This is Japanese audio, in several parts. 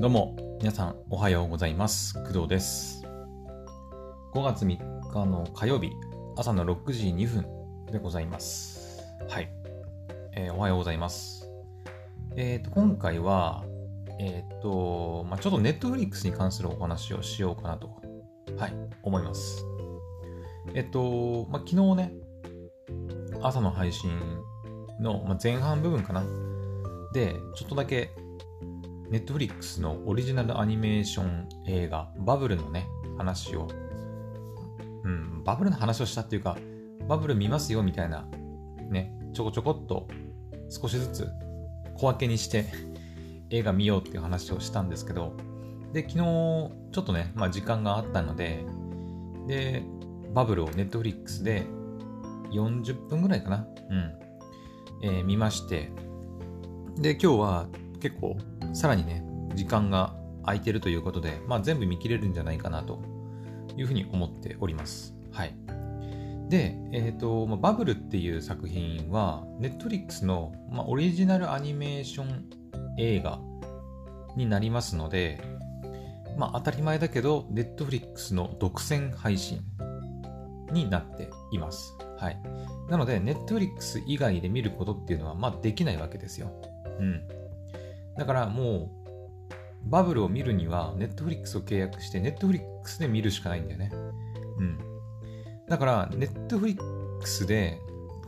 どうも、皆さんおはようございます。工藤です。5月3日の火曜日、朝の6時2分でございます。はい。えーおはようございます。えっ、と、今回は、えっ、と、まあ、ちょっとネットフリックスに関するお話をしようかなと、はい、思います。えっ、と、まあ、昨日ね、朝の配信の、前半部分かな。で、ちょっとだけネットフリックスのオリジナルアニメーション映画、バブルのね、話を、うん、バブルの話をしたっていうか、バブル見ますよみたいな、ね、ちょこちょこっと少しずつ小分けにして 映画見ようっていう話をしたんですけど、で、昨日、ちょっとね、まあ時間があったので、で、バブルをネットフリックスで40分ぐらいかな、うん、えー見まして、で、今日は結構さらにね、時間が空いてるということで、まあ全部見切れるんじゃないかなというふうに思っております。はい。で、えっ、と、まあバブルっていう作品は、ネットフリックスの、まあ、オリジナルアニメーション映画になりますので、まあ当たり前だけど、ネットフリックスの独占配信になっています。はい。なので、ネットフリックス以外で見ることっていうのは、まあできないわけですよ。うん。だからもう、バブルを見るには、ネットフリックスを契約して、ネットフリックスで見るしかないんだよね。うん。だから、ネットフリックスで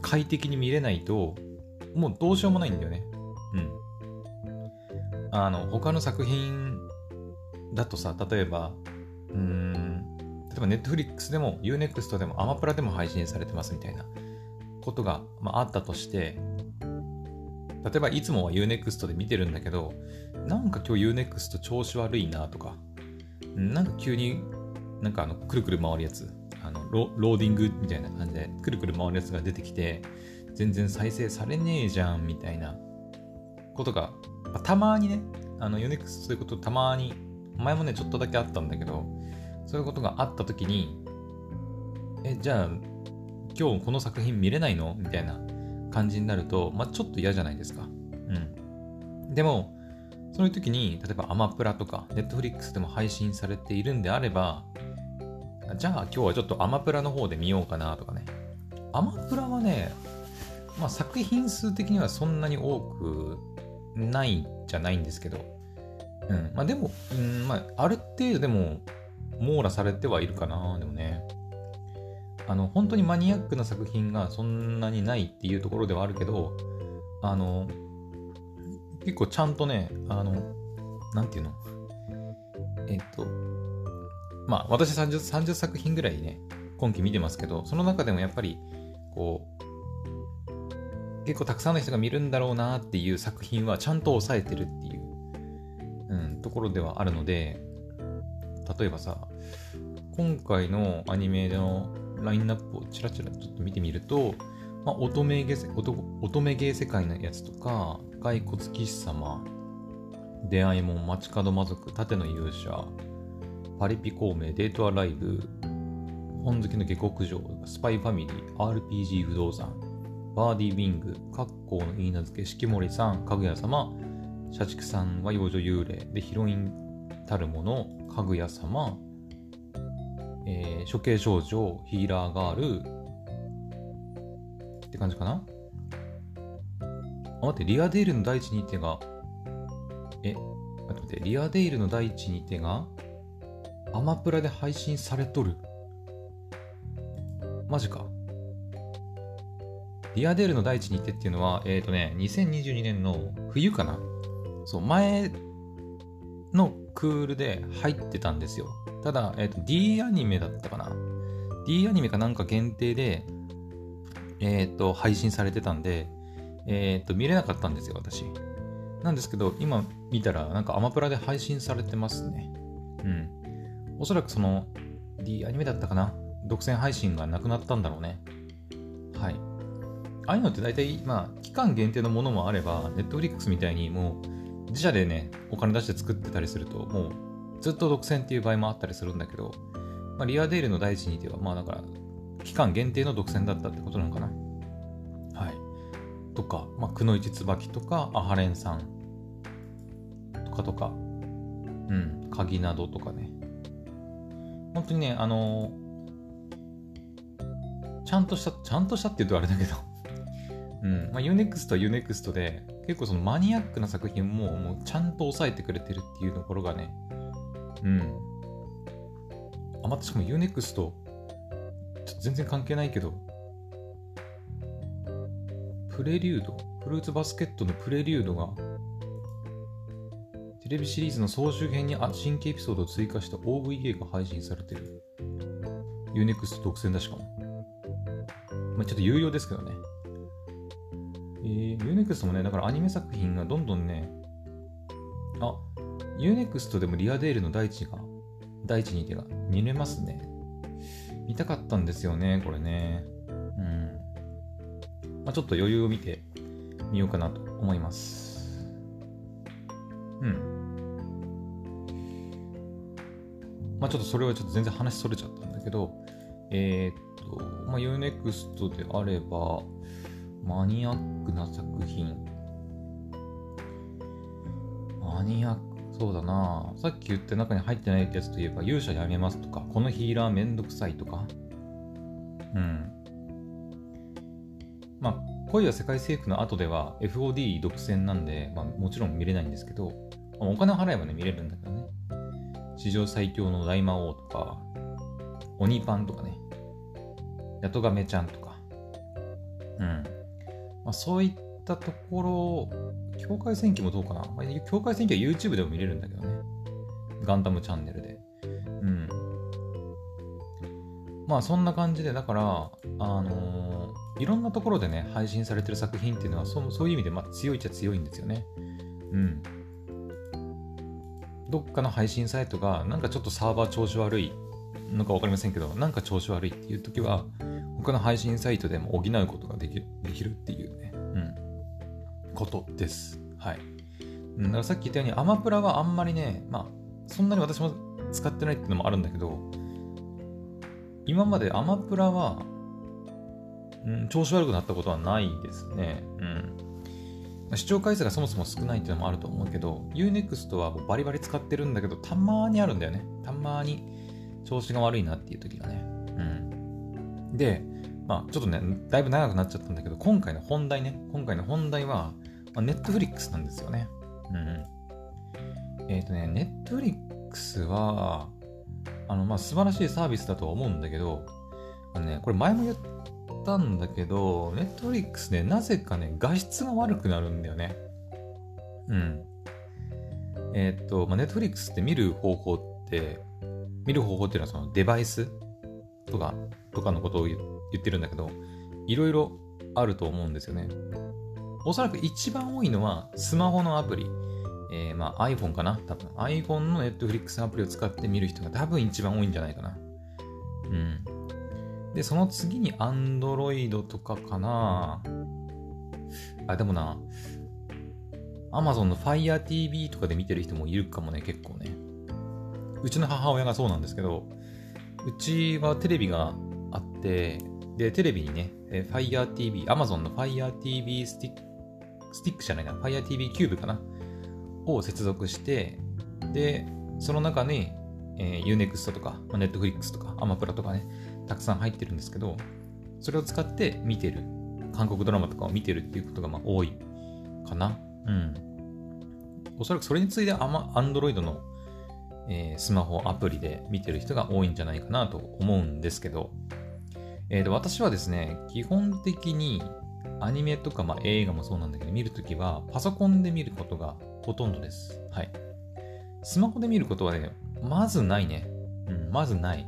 快適に見れないと、もうどうしようもないんだよね。うん。あの、他の作品だとさ、例えば、うーん、例えばネットフリックスでも UNEXT でもアマプラでも配信されてますみたいなことが、まあ、あったとして、例えばいつもは UNEXT で見てるんだけど、なんか今日 UNEXT 調子悪いなとか、なんか急になんかあのくるくる回るやつ、あのローディングみたいな感じでくるくる回るやつが出てきて、全然再生されねえじゃんみたいなことが、まあたまにね、あの UNEXT そういうことたまに、前もね、ちょっとだけあったんだけど、そういうことがあった時に、え、じゃあ今日この作品見れないのみたいな感じになると、まあ、ちょっと嫌じゃないですか。うん。でも、そういう時に、例えばアマプラとか、ネットフリックスでも配信されているんであれば、じゃあ今日はちょっとアマプラの方で見ようかなとかね。アマプラはね、まあ、作品数的にはそんなに多くないじゃないんですけど、うん。まあでも、うん、まあ、ある程度でも網羅されてはいるかな、でもね。あの本当にマニアックな作品がそんなにないっていうところではあるけどあの結構ちゃんとねあのなんていうの？えっとまあ私 30, 30作品ぐらいね今期見てますけどその中でもやっぱりこう結構たくさんの人が見るんだろうなっていう作品はちゃんと抑えてるっていう、うん、ところではあるので例えばさ今回のアニメのラインナップをちらちらちょっと見てみると、まあ、乙女芸乙乙女芸世界のやつとか、骸骨騎士様、出会いもん、街角魔族、盾の勇者、パリピ孔明、デートアライブ、本好きの下克上、スパイファミリー、RPG 不動産、バーディーウィング、格好の言い名付け、式守さん、かぐや様、社畜さんは幼女幽霊、で、ヒロインたるもの、かぐや様、えー処刑少女、ヒーラーガール、って感じかな？あ、待って、リアデイルの第一に手が、え、待って待って、リアデイルの第一に手が、アマプラで配信されとる。マジか。リアデールの第一に手っていうのは、えっ、ー、とね、2022年の冬かな？そう、前のクールで入ってたんですよ。ただ、えっ、と、D アニメだったかな ?D アニメかなんか限定で、えっ、と、配信されてたんで、えっ、と、見れなかったんですよ、私。なんですけど、今見たら、なんかアマプラで配信されてますね。うん。おそらくその、D アニメだったかな独占配信がなくなったんだろうね。はい。ああいうのって大体、まあ、期間限定のものもあれば、Netflix みたいにもう、自社でね、お金出して作ってたりすると、もう、ずっと独占っていう場合もあったりするんだけど、まあ、リアデールの第一にては、まあだから、期間限定の独占だったってことなのかな。はい。とか、まあ、くのいちつばきとか、アハレンさんとかとか、うん、鍵などとかね。本当にね、あのー、ちゃんとした、ちゃんとしたって言うとあれだけどうん、まあ、UNEXT は UNEXT で、結構そのマニアックな作品ももうちゃんと抑えてくれてるっていうところがね、うん。あ、またしかも UNEXT、ちょっと全然関係ないけど、プレリュード、フルーツバスケットのプレリュードが、テレビシリーズの総集編に新規エピソードを追加した OVA が配信されてる。UNEXT 独占だしかも。まあ、ちょっと有料ですけどね。えー、UNEXT もね、だからアニメ作品がどんどんね、あ、UNEXT でもリアデールの第一が、第一に手が見れますね。見たかったんですよね、これね。うん。まあ、ちょっと余裕を見てみようかなと思います。うん。まあ、ちょっとそれはちょっと全然話それちゃったんだけど、えー、っと、まあ、UNEXT であれば、マニアックな作品。マニアック、そうだなさっき言った中に入ってないやつといえば、勇者やめますとか、このヒーラーめんどくさいとか。うん。まあ、恋は世界征服の後では FOD 独占なんで、まあ、もちろん見れないんですけど、まあ、お金を払えばね、見れるんだけどね。史上最強の大魔王とか、鬼パンとかね、ヤトガメちゃんとか、うん。まあ、そういったところ、境界戦記もどうかな、境界戦記は YouTube でも見れるんだけどね。ガンダムチャンネルで。うん。まあそんな感じで、だから、あのー、いろんなところでね、配信されてる作品っていうのは、そそういう意味でまあ強いっちゃ強いんですよね。うん。どっかの配信サイトが、なんかちょっとサーバー調子悪いのか分かりませんけど、なんか調子悪いっていう時は、他の配信サイトでも補うことができるできるっていう、ことです。はい。だからさっき言ったように、アマプラはあんまりね、まあ、そんなに私も使ってないっていうのもあるんだけど、今までアマプラは、うん、調子悪くなったことはないですね。うん。視聴回数がそもそも少ないっていうのもあると思うけど、Unext はバリバリ使ってるんだけど、たまにあるんだよね。たまに調子が悪いなっていう時がね。うん。で、まあ、ちょっとね、だいぶ長くなっちゃったんだけど、今回の本題ね、今回の本題は、まあ、Netflix なんですよね。うん。えっ、ー、とね、Netflix は、あの、まあ、素晴らしいサービスだとは思うんだけど、あのね、これ前も言ったんだけど、Netflix ね、なぜかね、画質が悪くなるんだよね。うん。えっ、ー、と、まあ、Netflix って見る方法って、見る方法っていうのはそのデバイスとか、とかのことを言言ってるんだけど、いろいろあると思うんですよね。おそらく一番多いのはスマホのアプリ。えー、まあ iPhone かな？多分 iPhone の Netflix アプリを使って見る人が多分一番多いんじゃないかな。うん。で、その次に Android とかかなあ、でもな、Amazon の Fire TV とかで見てる人もいるかもね、結構ね。うちの母親がそうなんですけど、うちはテレビがあって、で、テレビにね、Fire TV、Amazon の Fire TV スティック、スティックじゃないな、Fire TV キューブかな？を接続して、で、その中に、えー、Unext とか、まあ、Netflix とか、アマプラとかね、たくさん入ってるんですけど、それを使って見てる、韓国ドラマとかを見てるっていうことがまあ多いかな。うん。おそらくそれについてアマ Android の、えー、スマホアプリで見てる人が多いんじゃないかなと思うんですけど、えー、と私はですね、基本的にアニメとか、まあ、映画もそうなんだけど、見るときはパソコンで見ることがほとんどです。はい。スマホで見ることはね、まずないね。うん、まずない。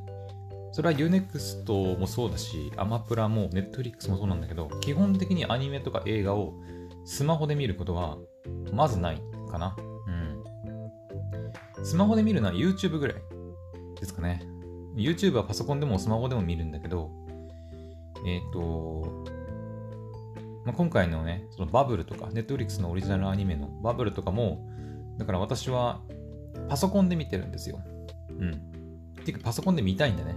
それは Unext もそうだし、アマプラも Netflix もそうなんだけど、基本的にアニメとか映画をスマホで見ることはまずないかな。うん。スマホで見るのは YouTube ぐらいですかね。YouTube はパソコンでもスマホでも見るんだけど、えっ、ー、と、まあ、今回のね、そのバブルとか、ネットフリックスのオリジナルアニメのバブルとかも、だから私はパソコンで見てるんですよ。うん。ていうかパソコンで見たいんだね。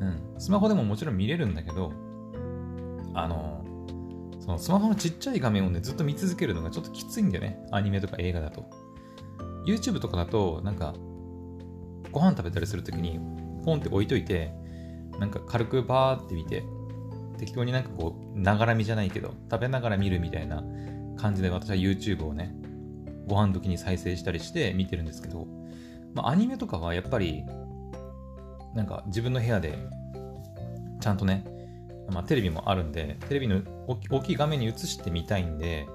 うん。スマホでももちろん見れるんだけど、あの、そのスマホのちっちゃい画面をね、ずっと見続けるのがちょっときついんだよね。アニメとか映画だと。YouTube とかだと、なんか、ご飯食べたりするときに、ポンって置いといて、なんか軽くバーって見て、適当になんかこう、ながら見じゃないけど、食べながら見るみたいな感じで私は YouTube をね、ご飯時に再生したりして見てるんですけど、まあ、アニメとかはやっぱり、なんか自分の部屋で、ちゃんとね、まあ、テレビもあるんで、テレビの大きい画面に映してみたいんで、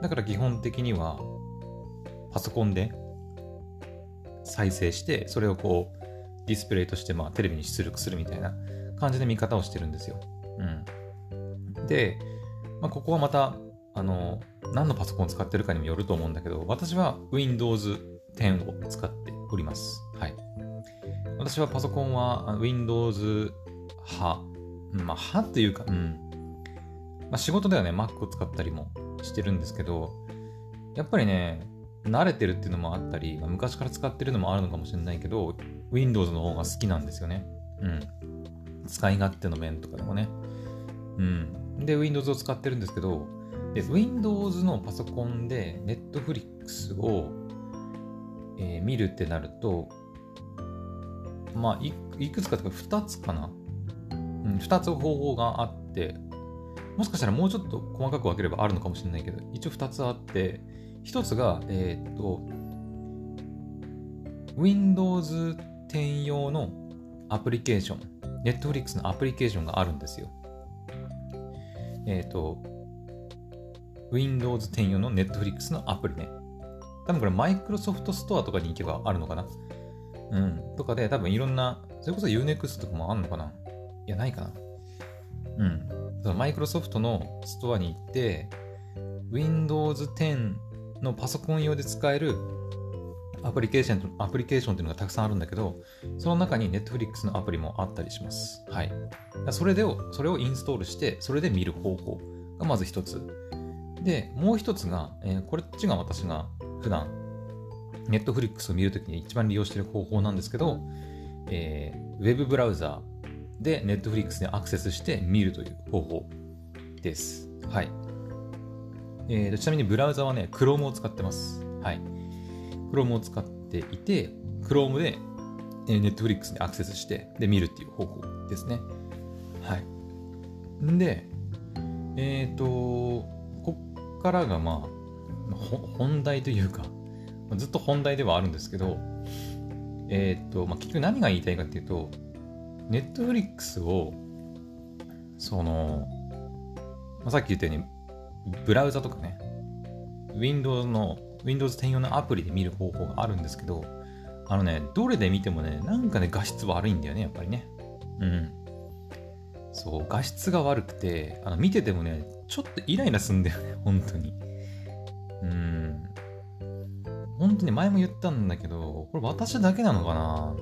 だから基本的には、パソコンで再生して、それをこう、ディスプレイとして、まあ、テレビに出力するみたいな感じで見方をしてるんですよ。うん。で、まあ、ここはまた、あの、何のパソコンを使ってるかにもよると思うんだけど、私は Windows 10を使っております。はい。私はパソコンは Windows 派、まあ、派っていうか、うん。まあ、仕事ではね、Mac を使ったりもしてるんですけど、やっぱりね、慣れてるっていうのもあったり、ま、昔から使ってるのもあるのかもしれないけど、Windows の方が好きなんですよね。うん。使い勝手の面とかでもね。うん。で、Windows を使ってるんですけど、で、Windows のパソコンで Netflix を、えー、見るってなると、まあい、くつかとか2つかな？うん、2つ方法があって、もしかしたらもうちょっと細かく分ければあるのかもしれないけど、一応2つあって、1つが、えー、っと、Windows 10用のアプリケーション、Netflix のアプリケーションがあるんですよ。えっ、と、Windows 10用の Netflix のアプリね。多分これ Microsoft Store とかに行けばあるのかなうん。とかで多分いろんな、それこそ Unext とかもあんのかないや、ないかなうん。その Microsoft のストアに行って、Windows 10のパソコン用で使えるアプリケーション、アプリケーションっていうのがたくさんあるんだけど、その中に Netflix のアプリもあったりします。はい。それでそれをインストールして、それで見る方法がまず一つ。で、もう一つが、えー、これっちが私が普段、Netflix を見るときに一番利用している方法なんですけど、えー、ウェブブラウザーで Netflix にアクセスして見るという方法です。はい。えー、ちなみにブラウザはね、Chrome を使ってます。はい。Chrome を使っていて、Chrome で、Netflix にアクセスして、で、見るっていう方法ですね。はい。んで、えっ、ー、と、こっからがまあ、本題というか、ずっと本題ではあるんですけど、えっ、ー、と、まあ、結局何が言いたいかっていうと、ネットフリックスを、その、まあ、さっき言ったように、ブラウザとかね、Windows の、Windows 10用のアプリで見る方法があるんですけど、あのね、どれで見てもね、なんかね、画質悪いんだよね、やっぱりね。うん。そう、画質が悪くて、あの見ててもね、ちょっとイライラすんだよね、本当に。うん。本当に前も言ったんだけど、これ私だけなのかな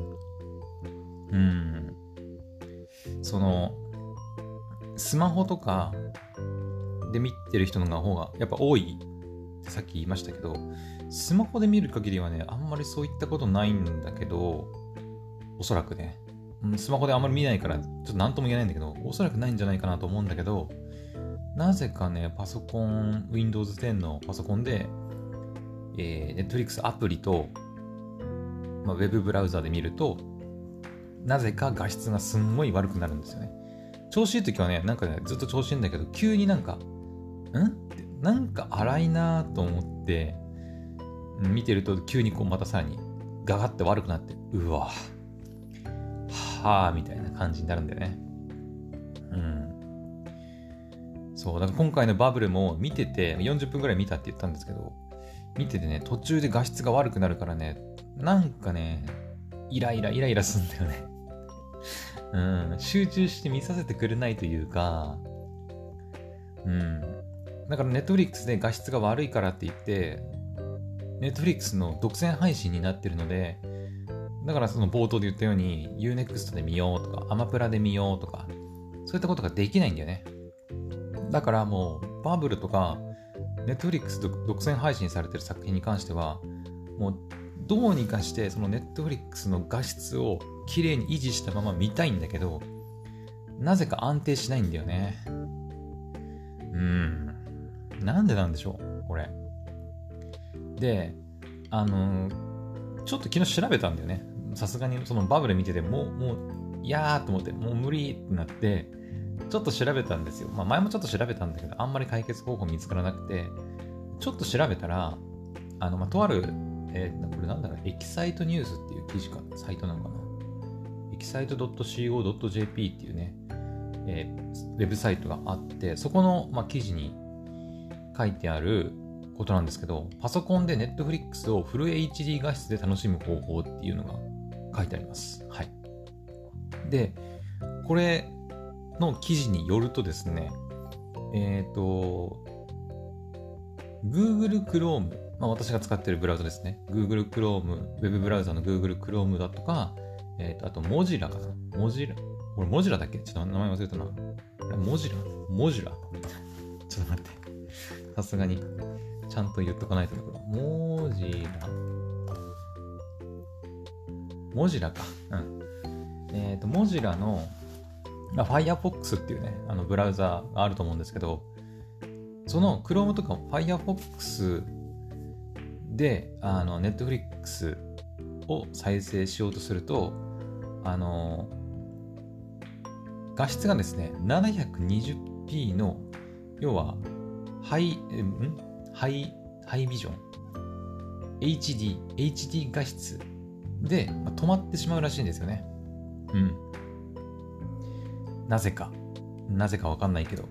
うん。その、スマホとかで見てる人の方がやっぱ多いってさっき言いましたけど、スマホで見る限りはね、あんまりそういったことないんだけど、おそらくね。スマホであんまり見ないから、ちょっと何とも言えないんだけど、おそらくないんじゃないかなと思うんだけど、なぜかね、パソコン、Windows 10のパソコンで、えー、Netflix アプリと、まあ、ウェブブラウザで見ると、なぜか画質がすんごい悪くなるんですよね。調子いい時はね、なんかね、ずっと調子いいんだけど、急になんか、んってなんか荒いなと思って、見てると急にこうまたさらにガガって悪くなって、うわはあみたいな感じになるんだよね。うん。そう、だから今回のバブルも見てて、40分ぐらい見たって言ったんですけど、見ててね、途中で画質が悪くなるからね、なんかね、イライライライラすんだよね。うん、集中して見させてくれないというか、うん。だからネットフリックスで画質が悪いからって言って、ネットフリックスの独占配信になってるので、だからその冒頭で言ったように Unext で見ようとか、アマプラで見ようとか、そういったことができないんだよね。だからもう、バブルとか、Netflix 独占配信されてる作品に関しては、もう、どうにかしてその Netflix の画質を綺麗に維持したまま見たいんだけど、なぜか安定しないんだよね。うん。なんでなんでしょうこれ。で、あのちょっと昨日調べたんだよね。さすがにそのバブル見ててもう、もう、いやーと思って、もう無理ってなって、ちょっと調べたんですよ。まあ前もちょっと調べたんだけど、あんまり解決方法見つからなくて、ちょっと調べたら、あの、まあ、とある、えー、これなんだろう、エキサイトニュースっていう記事か、サイトなのかな。エキサイト .co.jp っていうね、えー、ウェブサイトがあって、そこの、まあ、記事に書いてあることなんですけど、パソコンで Netflix をフル HD 画質で楽しむ方法っていうのが書いてあります。はい。で、これの記事によるとですね、えっ、ー、と、Google Chrome、まあ、私が使っているブラウザですね。Google Chrome、ウェブブラウザの Google Chrome だとか、えっ、ー、と、あと、モジラかな。モジラ。これ、モジラだっけ？ちょっと名前忘れたな。モジラモジラちょっと待って。さすがに、ちゃんと言っとかないとね、これ。モジラモジラか。うん。えっ、ー、と、モジラの、まあ、Firefox っていうね、あのブラウザがあると思うんですけど、その Chrome とか Firefox で、あの、Netflix を再生しようとすると、あの、画質がですね、720p の、要は、ハイ、ん？ハイ、ハイビジョン ?HD、HD 画質で、まあ、止まってしまうらしいんですよね。うん。なぜか。なぜかわかんないけど。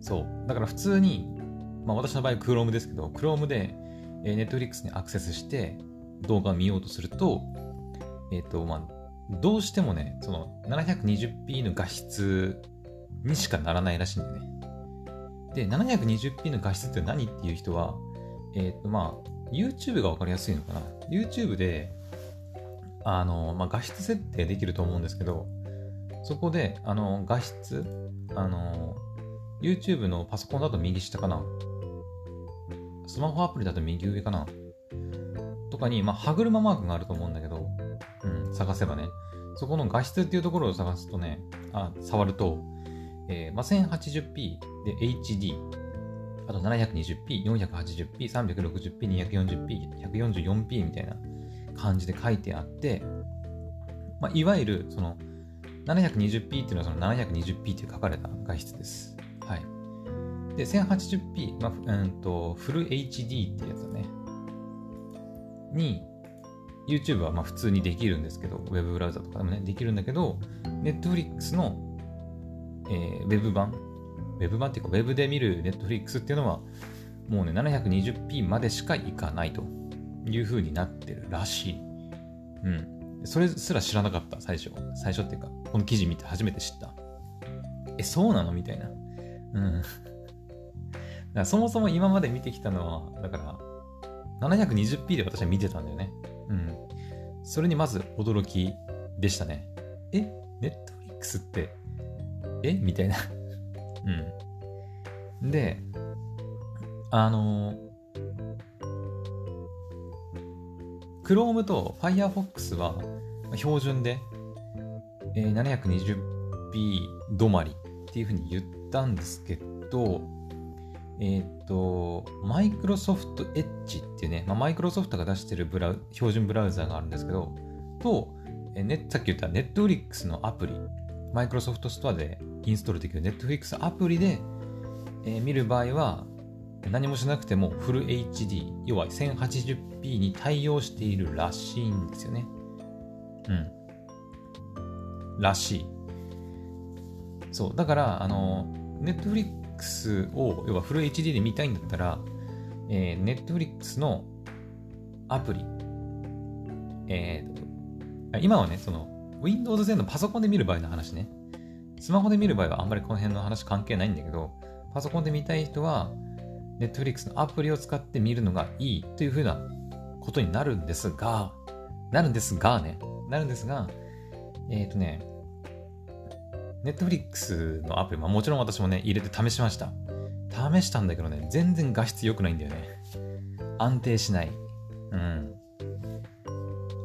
そう。だから普通に、まあ私の場合 Chrome ですけど、Chrome で、えー、Netflix にアクセスして動画を見ようとすると、えっ、ー、と、まあ、どうしてもね、その 720p の画質にしかならないらしいんだよね。で、720p の画質って何っていう人は、えっ、ー、と、まあ、YouTube がわかりやすいのかな。YouTube で、あの、まあ、画質設定できると思うんですけど、そこで、あの、画質、あの、YouTube のパソコンだと右下かな。スマホアプリだと右上かな。とかに、まあ、歯車マークがあると思うんだけど、うん、探せばね。そこの画質っていうところを探すとね、あ、触ると、えー、まあ、1080p で HD、あと 720p、480p、360p、240p、144p みたいな感じで書いてあって、まあ、いわゆるその 720p っていうのはその 720p って書かれた画質です。はい。で、1080p、まあ、うんと、フル HD ってやつだね。に、YouTube はまあ普通にできるんですけど、ウェブブラウザとかでもね、できるんだけど、Netflix の、えー、ウェブ版、ウェブ版っていうか、ウェブで見る Netflix っていうのは、もうね、720p までしかいかないという風になってるらしい。うん。それすら知らなかった、最初。最初っていうか、この記事見て初めて知った。え、そうなの？みたいな。うん。だそもそも今まで見てきたのは、だから、720p で私は見てたんだよね。うん。それにまず驚きでしたね。え？ネットフリックスって、え？みたいな。うん。で、あのー、Chrome と Firefox は標準で、えー、720p 止まりっていうふうに言ったんですけど、えっ、ー、と、Microsoft Edge っていうね、まあ、Microsoft が出してるブラウ標準ブラウザがあるんですけど、と、えー、さっき言った Netflix のアプリ、Microsoft Store でインストールできる Netflix アプリで、え、見る場合は、何もしなくてもフル HD、要は 1080p に対応しているらしいんですよね。うん。らしい。そう。だから、あの、Netflix を、要はフル HD で見たいんだったら、えー、Netflix のアプリ、えー、今はね、その、Windows 10のパソコンで見る場合の話ね。スマホで見る場合はあんまりこの辺の話関係ないんだけど、パソコンで見たい人は、Netflix のアプリを使って見るのがいいというふうなことになるんですが、なるんですがね、なるんですが、えっ、ー、とね、Netflix のアプリ、まあ、もちろん私もね、入れて試しました。試したんだけどね、全然画質良くないんだよね。安定しない。うん。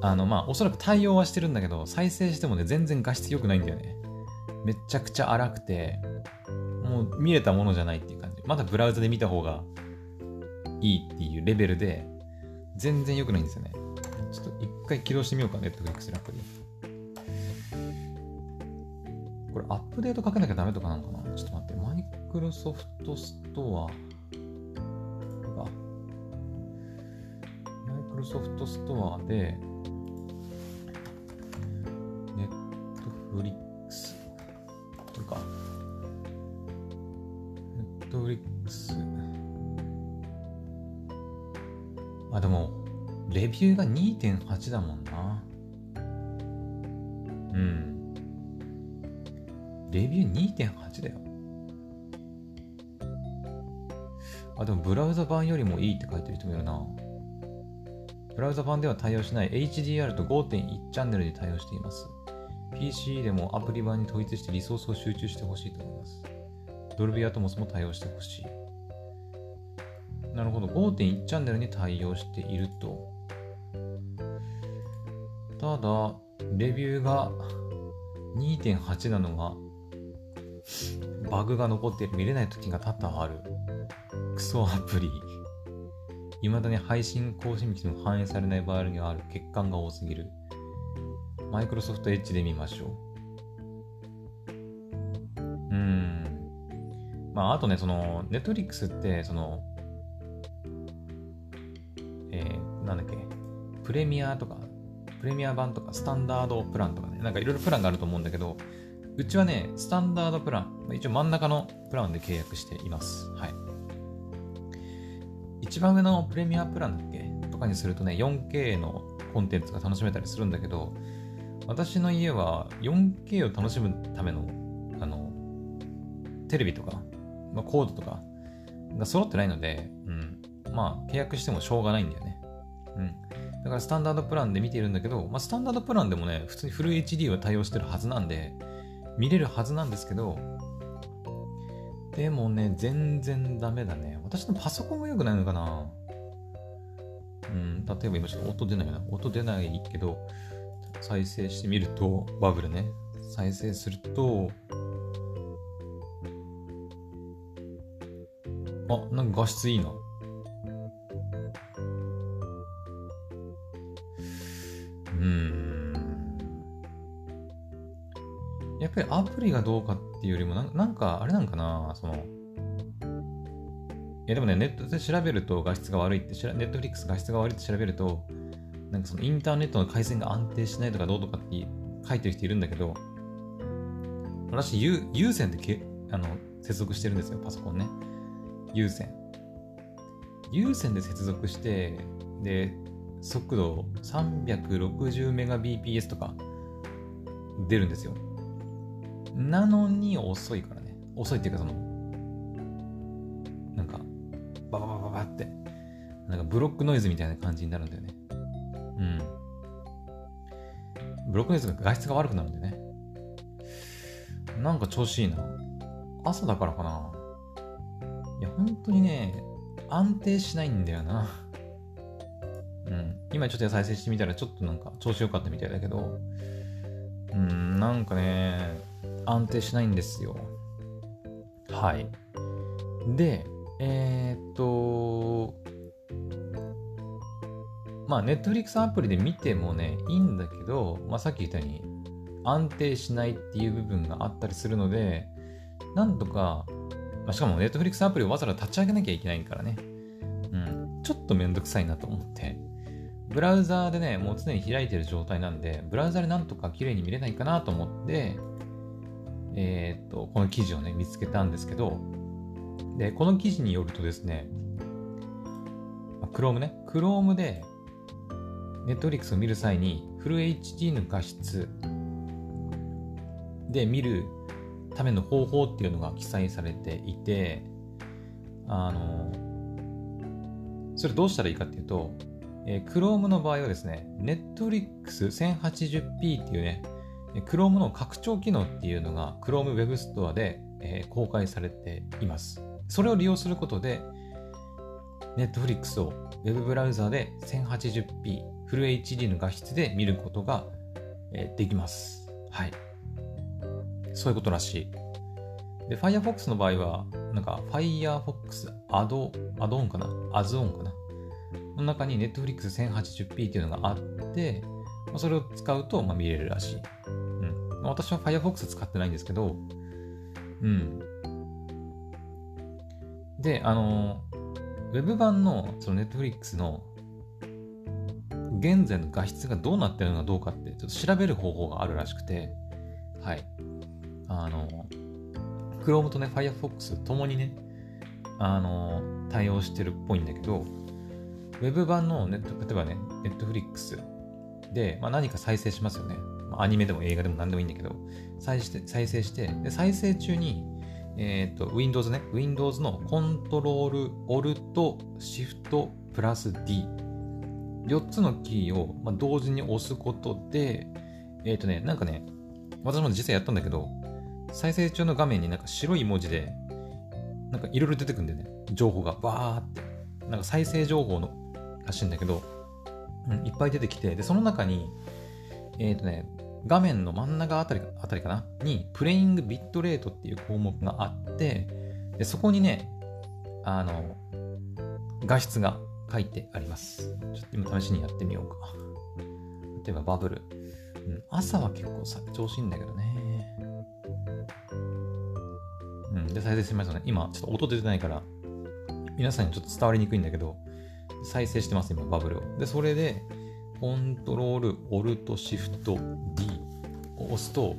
あの、まあ、おそらく対応はしてるんだけど、再生してもね、全然画質良くないんだよね。めちゃくちゃ荒くて、もう見れたものじゃないっていう感じ。まだブラウザで見た方がいいっていうレベルで、全然良くないんですよね。ちょっと一回起動してみようか、ネットフリックスのアプリ。これアップデートかけなきゃダメとかなのかな？ちょっと待って、マイクロソフトストアが、マイクロソフトストアで、フリックス、これか。ネットフリックス。あ、でも、レビューが2.8だもんな。うん。レビュー2.8だよ。あ、でもブラウザ版よりもいいって書いてる人もいるな。ブラウザ版では対応しない HDR と5.1チャンネルに対応しています。PC でもアプリ版に統一してリソースを集中してほしいと思います。ドルビーアトモスも対応してほしい。なるほど。5.1チャンネルに対応していると。ただ、レビューが2.8なのがバグが残っている見れない時が多々ある。クソアプリ。未だに配信更新日も反映されない場合にはある欠陥が多すぎる。マイクロソフトエッジで見ましょう。うん。まあ、あとね、その、ネットリックスって、その、えー、なんだっけ、プレミアとか、プレミア版とか、スタンダードプランとかね、なんかいろいろプランがあると思うんだけど、うちはね、スタンダードプラン、一応真ん中のプランで契約しています。はい。一番上のプレミアプランだっけ？とかにするとね、4K のコンテンツが楽しめたりするんだけど、私の家は 4K を楽しむための、あの、テレビとか、まあ、コードとかが揃ってないので、うん。まあ、契約してもしょうがないんだよね。うん。だからスタンダードプランで見ているんだけど、まあ、スタンダードプランでもね、普通にフル HD は対応してるはずなんで、見れるはずなんですけど、でもね、全然ダメだね。私のパソコンが良くないのかなうん、例えば今ちょっと音出ないよな。音出ないけど、再生してみると、バブルね。再生すると、あ、なんか画質いいな。うん。やっぱりアプリがどうかっていうよりもな、なんかあれなんかな、その、いやでもね、ネットで調べると画質が悪いって、ネットフリックス画質が悪いって調べると、なんかそのインターネットの回線が安定しないとかどうとかって書いてる人いるんだけど、私、有有線でけあの接続してるんですよ、パソコンね。有線。有線で接続して、で、速度 360Mbps とか出るんですよ。なのに遅いからね。遅いっていうかその、なんか、バババババって、なんかブロックノイズみたいな感じになるんだよね。うん。ブロックノイズが画質が悪くなるんだよね。なんか調子いいな。朝だからかな。いや、本当にね、安定しないんだよな。うん。今ちょっと再生してみたらちょっとなんか調子良かったみたいだけど、うん、なんかね、安定しないんですよ。はい。で、えー、っと、まあ、ネットフリックスアプリで見てもね、いいんだけど、まあ、さっき言ったように、安定しないっていう部分があったりするので、なんとか、まあ、しかもネットフリックスアプリをわざわざ立ち上げなきゃいけないからね。うん。ちょっとめんどくさいなと思って。ブラウザーでね、もう常に開いてる状態なんで、ブラウザでなんとか綺麗に見れないかなと思って、えー、っと、この記事をね、見つけたんですけど、で、この記事によるとですね、Chrome ね、Chrome で Netflix を見る際にフル HD の画質で見るための方法っていうのが記載されていて、あの、それどうしたらいいかっていうと、えー、Chrome の場合はですね、Netflix 1080p っていうね、Chrome の拡張機能っていうのが Chrome Web Store で、えー、公開されています。それを利用することで Netflix を Web ブラウザで 1080p フル HD の画質で見ることが、え、できます。はい。そういうことらしい。で、Firefox の場合は、なんか Firefox アド、アドオンかな？アズオンかな？の中に Netflix1080p っていうのがあって、まそれを使うとま見れるらしい。うん。私は Firefox 使ってないんですけど、うん。で、あの、ウェブ版のその Netflix の現在の画質がどうなってるのかどうかってちょっと調べる方法があるらしくて、はい。あの、Chrome とね、Firefox ともにね、あの、対応してるっぽいんだけど、ウェブ版のネット、例えばね、Netflix で、まあ、何か再生しますよね。まあ、アニメでも映画でも何でもいいんだけど、再して再生して、で再生中に、えっ、ー、と、Windows ね、Windows のコントロール、オルト、シフト、プラス D。4つのキーを、ま、同時に押すことで、えっ、ー、とね、なんかね、私も実際やったんだけど、再生中の画面になんか白い文字で、なんかいろいろ出てくんだよね。情報がバーって。なんか再生情報のらしいんだけど、うん、いっぱい出てきて、で、その中に、えっ、ー、とね、画面の真ん中あたりあたりかな？に、プレイングビットレートっていう項目があって、でそこにね、あの、画質が書いてあります。ちょっと今試しにやってみようか。例えばバブル。うん、朝は結構さ調子いいんだけどね。うん、で、再生しますよね。今、ちょっと音出てないから、皆さんにちょっと伝わりにくいんだけど、再生してます、今、バブルを。で、それで、コントロール、オルト、シフト、D を押すと、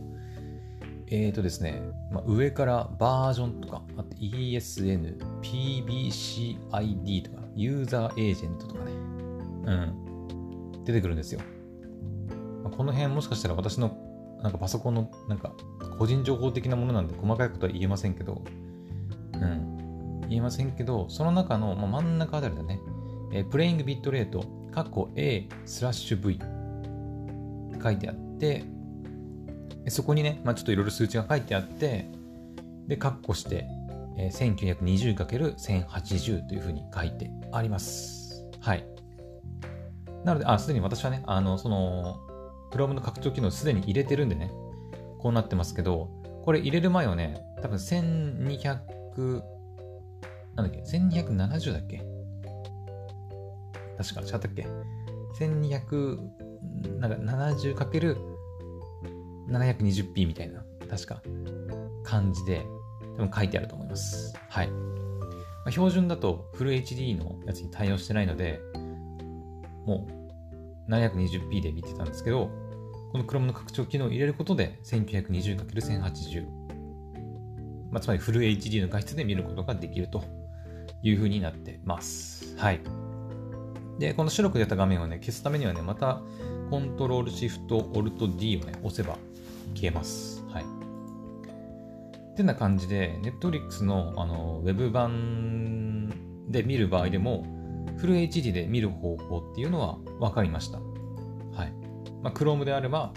えーとですね、まあ、上からバージョンとか、あと ESN、PBCID とか、ユーザーエージェントとかね、うん、出てくるんですよ。まあ、この辺もしかしたら私のなんかパソコンのなんか個人情報的なものなんで細かいことは言えませんけど、うん、言えませんけど、その中の、まあ、真ん中あたりだね、えー、プレイングビットレート、カッコ A スラッシュ V って書いてあって、そこにね、まあ、ちょっといろいろ数値が書いてあって、で、カッコして、えー、1920×1080 というふうに書いて。あります。はい。なので、あ、すでに私はね、あの、その、Chrome の拡張機能すでに入れてるんでね、こうなってますけど、これ入れる前はね、多分1200、なんだっけ、1270だっけ？確か、違ったっけ ?1200、なんか 70×720p みたいな、確か、感じで、多分書いてあると思います。はい。まあ、標準だとフル HD のやつに対応してないので、もう 720p で見てたんですけど、この Chrome の拡張機能を入れることで 1920×1080、まあ、つまりフル HD の画質で見ることができるという風になってます。はい。で、この白く出た画面をね、消すためにはね、また、コントロールシフトオルト D をね、押せば消えます。ってな感じで、Netflix のあのウェブ版で見る場合でも、フル HD で見る方法っていうのは分かりました。はい。まあ、Chrome であれば、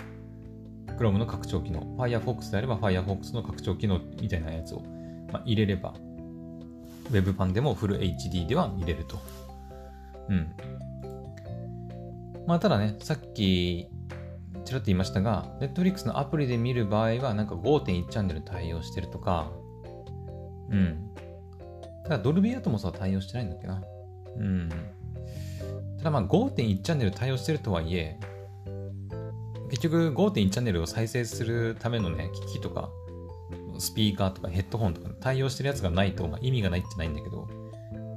Chrome の拡張機能、Firefox であれば Firefox の拡張機能みたいなやつを、まあ、入れれば、ウェブ版でもフル HD では見れると。うん。まあ、ただね、さっき、ちらっと言いましたが、Netflix のアプリで見る場合は、なんか5.1チャンネル対応してるとか、うん。ただ、ドルビーアトモスは対応してないんだっけな。うん。ただまあ5.1チャンネル対応してるとはいえ、結局5.1チャンネルを再生するためのね、機器とか、スピーカーとかヘッドホンとか対応してるやつがないと、まあ、意味がないってないんだけど、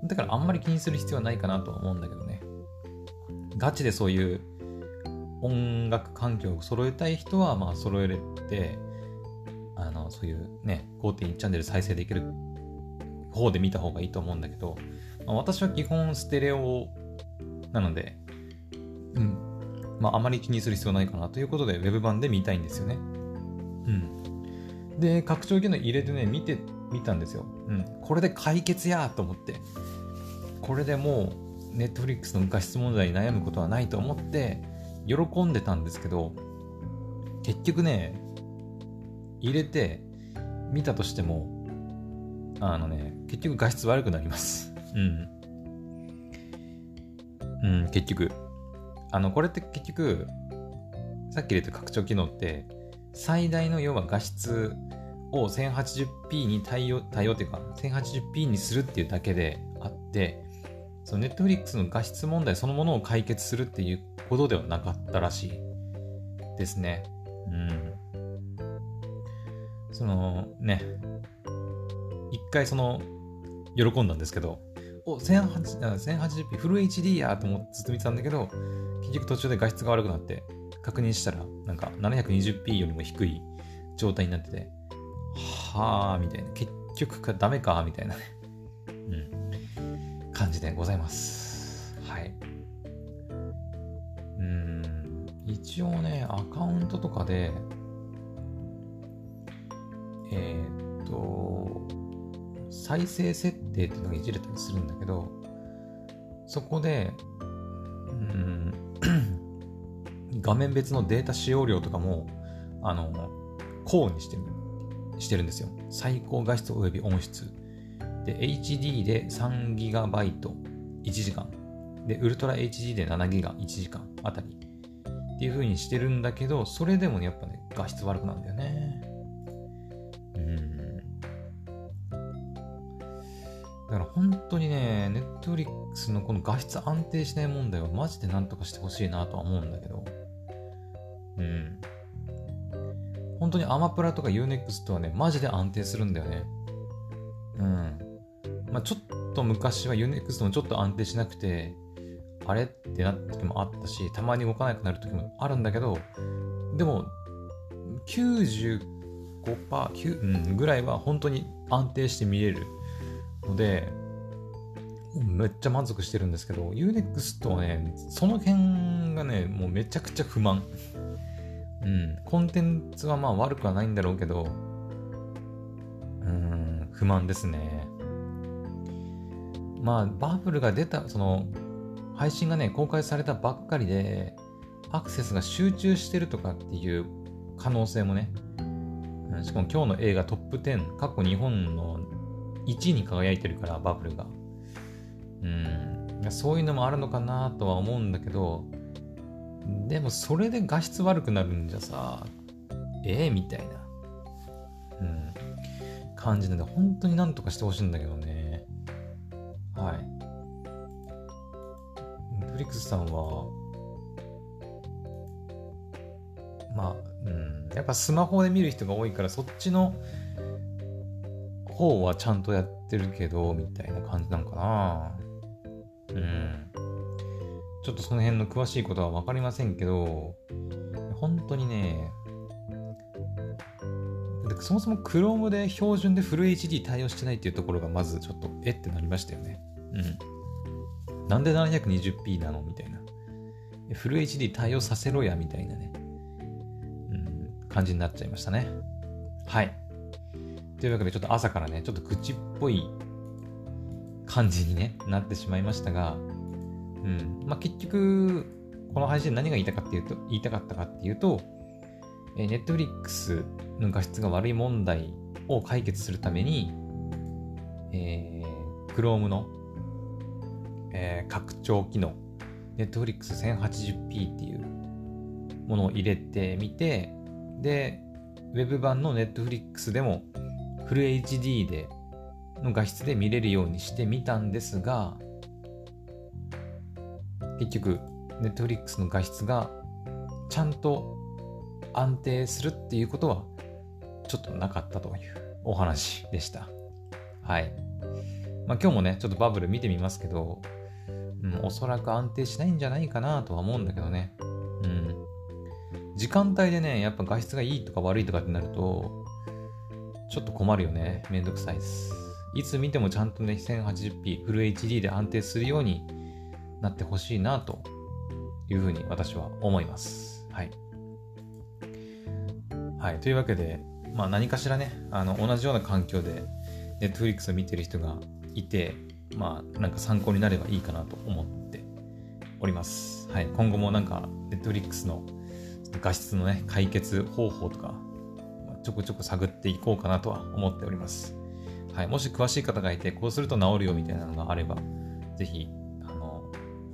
だからあんまり気にする必要はないかなとは思うんだけどね。ガチでそういう音楽環境を揃えたい人は、まあ揃えれて、あの、そういうね、5.1チャンネル再生できる方で見た方がいいと思うんだけど、まあ、私は基本ステレオなので、うん。まああまり気にする必要ないかなということで Web 版で見たいんですよね。うん。で、拡張機能入れてね、見てみたんですよ。うん。これで解決やと思って。これでもう、ネットフリックスの画質問題に悩むことはないと思って、喜んでたんですけど、結局ね、入れて見たとしても、あのね、結局画質悪くなります。うん。うん、結局。あの、これって結局、さっき入れた拡張機能って、最大の要は画質を 1080p に対応、対応っていうか、1080p にするっていうだけであって、そのネットフリックスの画質問題そのものを解決するっていうことではなかったらしいですね。うん。そのね、一回その、喜んだんですけど、お、1080p フル HD やと思ってずっと見てたんだけど、結局途中で画質が悪くなって、確認したら、なんか 720p よりも低い状態になってて、はぁ、みたいな。結局かダメか、みたいなね。うん。感じでございます。はい。うん。一応ね、アカウントとかで、えー、っと、再生設定っていうのがいじれたりするんだけど、そこで、うん、画面別のデータ使用量とかも、あの、こうにしてる、してるんですよ。最高画質及び音質。で、HD で 3GB1 時間。で、ウルトラ HD で 7GB 1時間あたり。っていう風にしてるんだけど、それでもね、やっぱね、画質悪くなんだよね。うん。だから本当にね、ネットフリックスのこの画質安定しない問題はマジでなんとかしてほしいなとは思うんだけど。うん。本当にアマプラとか UNEXT はね、マジで安定するんだよね。うん。まあ、ちょっと昔は UNEXT もちょっと安定しなくて、あれってなった時もあったし、たまに動かなくなる時もあるんだけど、でも、95%、9、うん、ぐらいは本当に安定して見れるので、めっちゃ満足してるんですけど、UNEXT はね、その辺がね、もうめちゃくちゃ不満。うん、コンテンツはまあ悪くはないんだろうけど、うん、不満ですね。まあ、バブルが出た、その、配信がね、公開されたばっかりで、アクセスが集中してるとかっていう可能性もね、しかも今日の映画トップ10、過去日本の1位に輝いてるから、バブルが。うん、そういうのもあるのかなとは思うんだけど、でもそれで画質悪くなるんじゃさ、ええー、みたいな、うん、感じなんで、本当になんとかしてほしいんだけどね。はい。フリックスさんは、まあ、うん、やっぱスマホで見る人が多いから、そっちの方はちゃんとやってるけど、みたいな感じなのかな。うん。ちょっとその辺の詳しいことは分かりませんけど、本当にね、そもそも Chrome で標準でフル HD 対応してないっていうところがまずちょっとえってなりましたよね。うん。なんで 720p なのみたいな。フル HD 対応させろやみたいなね。うん、感じになっちゃいましたね。はい。というわけでちょっと朝からね、ちょっと口っぽい感じに、ね、なってしまいましたが、うん。まあ、結局、この配信何が言いたかっていうと、言いたかったかっていうと、えー、Netflix の画質が悪い問題を解決するために、えー、Chrome の、えー、拡張機能、Netflix 1080p っていうものを入れてみて、で、Web 版の Netflix でもフル HD での画質で見れるようにしてみたんですが、結局、Netflix の画質がちゃんと安定するっていうことはちょっとなかったというお話でした。はい。まあ、今日もね、ちょっとバブル見てみますけど、うん、おそらく安定しないんじゃないかなとは思うんだけどね。うん。時間帯でね、やっぱ画質がいいとか悪いとかってなると、ちょっと困るよね。めんどくさいです。いつ見てもちゃんとね、1080p、フル HD で安定するようになってほしいなというふうに私は思います。はい。はい。というわけで、まあ何かしらね、あの、同じような環境で Netflix を見てる人がいて、まあなんか参考になればいいかなと思っております。はい。今後もなんか Netflix の画質のね、解決方法とか、ちょこちょこ探っていこうかなとは思っております。はい。もし詳しい方がいて、こうすると治るよみたいなのがあれば、ぜひ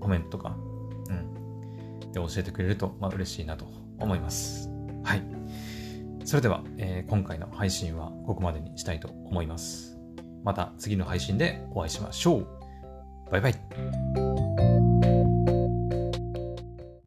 コメントとか、うん、で教えてくれると、まあ、嬉しいなと思います。はい。それでは、えー、今回の配信はここまでにしたいと思います。また次の配信でお会いしましょう。バイバイ。